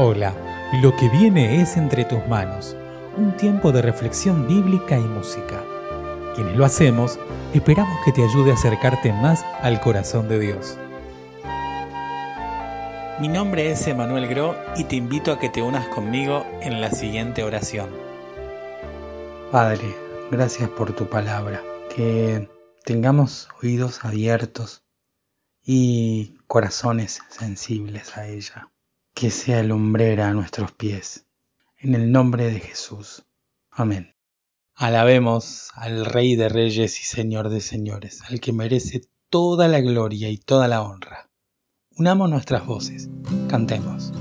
Hola, lo que viene es entre tus manos, un tiempo de reflexión bíblica y música. Quienes lo hacemos, esperamos que te ayude a acercarte más al corazón de Dios. Mi nombre es Emanuel Gro y te invito a que te unas conmigo en la siguiente oración. Padre, gracias por tu palabra, que tengamos oídos abiertos y corazones sensibles a ella que sea lumbrera a nuestros pies. En el nombre de Jesús. Amén. Alabemos al Rey de Reyes y Señor de Señores, al que merece toda la gloria y toda la honra. Unamos nuestras voces, cantemos.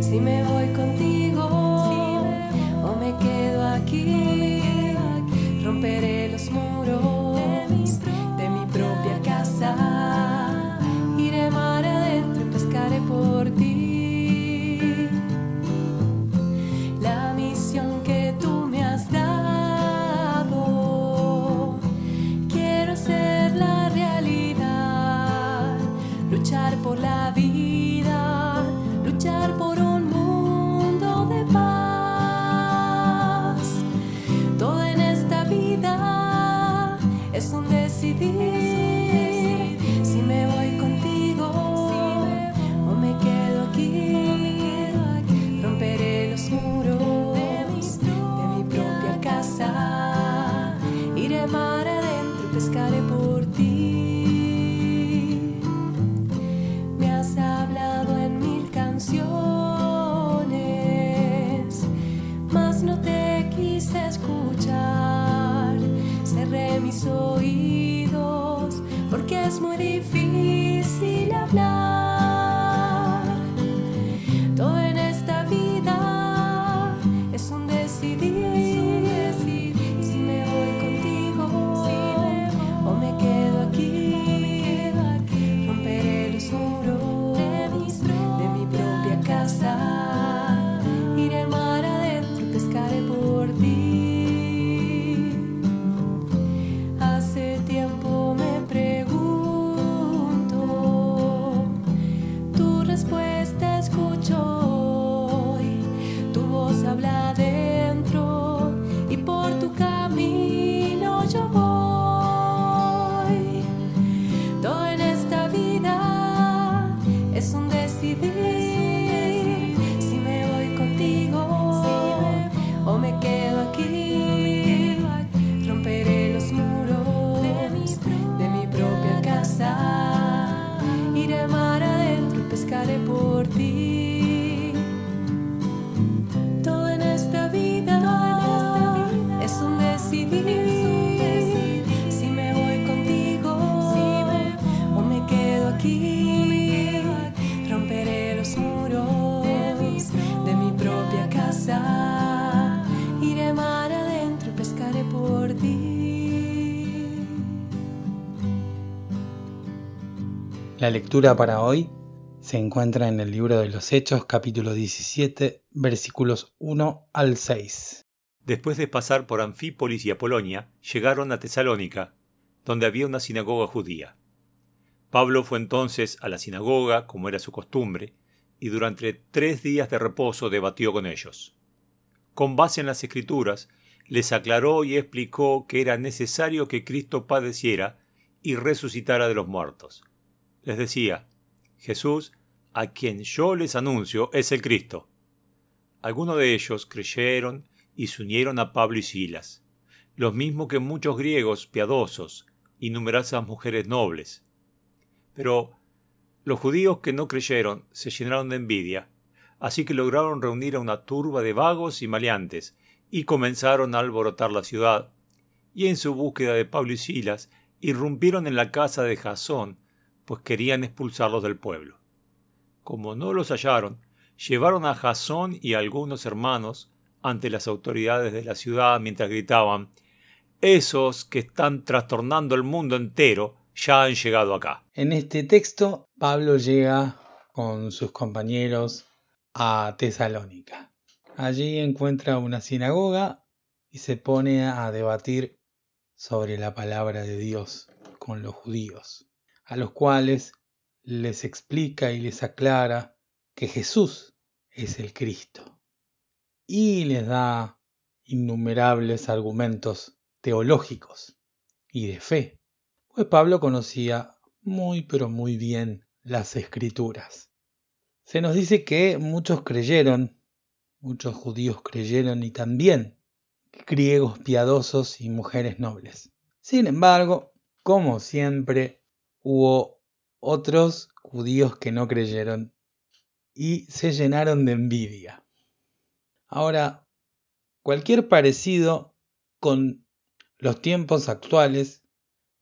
si me voy contigo. decidir si me voy contigo o me quedo aquí. Romperé los muros de mi propia casa. Iré mar adentro, y pescaré por ti. Me has hablado en mil canciones, mas no te quise escuchar. Daddy. La lectura para hoy se encuentra en el libro de los Hechos, capítulo 17, versículos 1 al 6. Después de pasar por Anfípolis y Apolonia, llegaron a Tesalónica, donde había una sinagoga judía. Pablo fue entonces a la sinagoga, como era su costumbre, y durante tres días de reposo debatió con ellos. Con base en las escrituras, les aclaró y explicó que era necesario que Cristo padeciera y resucitara de los muertos. Les decía, Jesús, a quien yo les anuncio, es el Cristo. Algunos de ellos creyeron y se unieron a Pablo y Silas, los mismos que muchos griegos piadosos y numerosas mujeres nobles. Pero los judíos que no creyeron se llenaron de envidia, así que lograron reunir a una turba de vagos y maleantes, y comenzaron a alborotar la ciudad. Y en su búsqueda de Pablo y Silas, irrumpieron en la casa de Jasón, pues querían expulsarlos del pueblo. Como no los hallaron, llevaron a Jasón y a algunos hermanos ante las autoridades de la ciudad mientras gritaban Esos que están trastornando el mundo entero ya han llegado acá. En este texto, Pablo llega con sus compañeros a Tesalónica. Allí encuentra una sinagoga y se pone a debatir sobre la palabra de Dios con los judíos, a los cuales les explica y les aclara que Jesús es el Cristo y les da innumerables argumentos teológicos y de fe, pues Pablo conocía muy pero muy bien las escrituras. Se nos dice que muchos creyeron, muchos judíos creyeron y también griegos piadosos y mujeres nobles. Sin embargo, como siempre, hubo otros judíos que no creyeron y se llenaron de envidia. Ahora, cualquier parecido con los tiempos actuales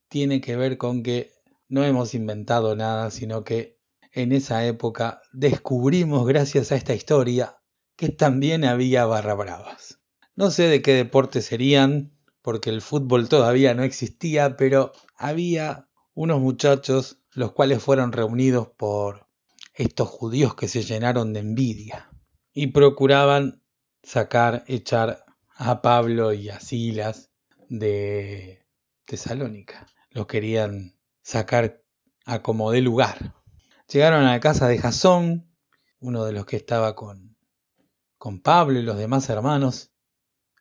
tiene que ver con que no hemos inventado nada, sino que en esa época descubrimos gracias a esta historia que también había barra bravas. No sé de qué deporte serían, porque el fútbol todavía no existía, pero había unos muchachos los cuales fueron reunidos por estos judíos que se llenaron de envidia y procuraban sacar, echar a Pablo y a Silas de Tesalónica. Los querían sacar a como de lugar. Llegaron a la casa de Jasón, uno de los que estaba con, con Pablo y los demás hermanos,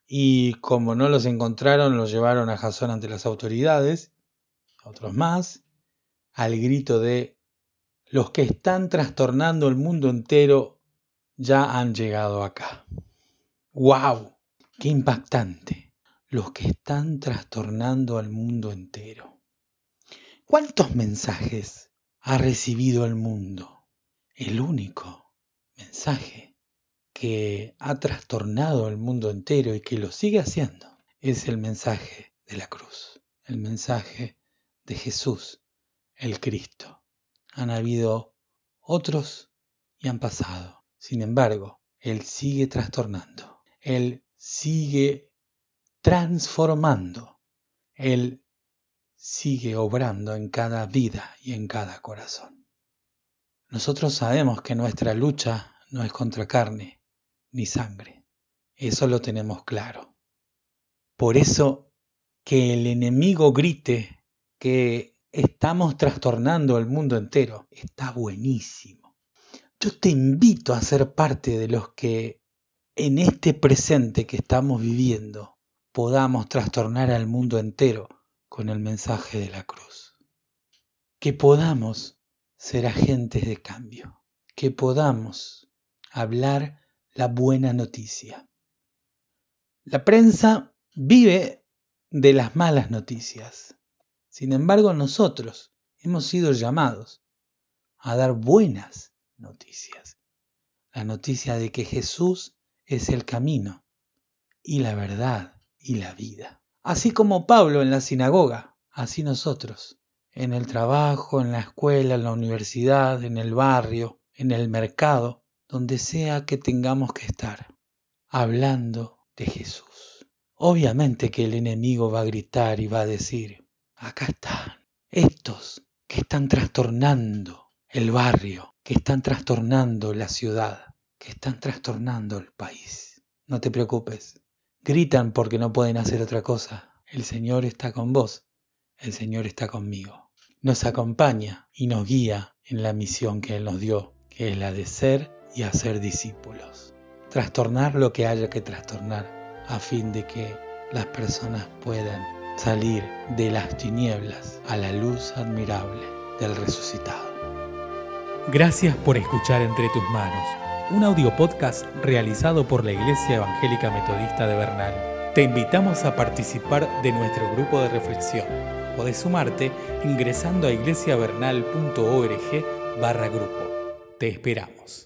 y como no los encontraron, los llevaron a Jasón ante las autoridades, otros más, al grito de los que están trastornando el mundo entero ya han llegado acá. ¡Wow! ¡Qué impactante! Los que están trastornando al mundo entero. ¿Cuántos mensajes ha recibido el mundo? El único mensaje que ha trastornado el mundo entero y que lo sigue haciendo es el mensaje de la cruz, el mensaje de Jesús, el Cristo. Han habido otros y han pasado. Sin embargo, Él sigue trastornando. Él sigue transformando. Él sigue obrando en cada vida y en cada corazón. Nosotros sabemos que nuestra lucha no es contra carne ni sangre. Eso lo tenemos claro. Por eso que el enemigo grite que estamos trastornando el mundo entero está buenísimo. Yo te invito a ser parte de los que en este presente que estamos viviendo podamos trastornar al mundo entero con el mensaje de la cruz. Que podamos ser agentes de cambio, que podamos hablar la buena noticia. La prensa vive de las malas noticias. Sin embargo, nosotros hemos sido llamados a dar buenas noticias. La noticia de que Jesús es el camino y la verdad y la vida. Así como Pablo en la sinagoga, así nosotros, en el trabajo, en la escuela, en la universidad, en el barrio, en el mercado, donde sea que tengamos que estar, hablando de Jesús. Obviamente que el enemigo va a gritar y va a decir, acá están estos que están trastornando el barrio, que están trastornando la ciudad, que están trastornando el país. No te preocupes, Gritan porque no pueden hacer otra cosa. El Señor está con vos, el Señor está conmigo. Nos acompaña y nos guía en la misión que Él nos dio, que es la de ser y hacer discípulos. Trastornar lo que haya que trastornar a fin de que las personas puedan salir de las tinieblas a la luz admirable del resucitado. Gracias por escuchar Entre tus manos, un audio podcast realizado por la Iglesia Evangélica Metodista de Bernal. Te invitamos a participar de nuestro grupo de reflexión. Podés sumarte ingresando a iglesiavernal.org barra grupo. Te esperamos.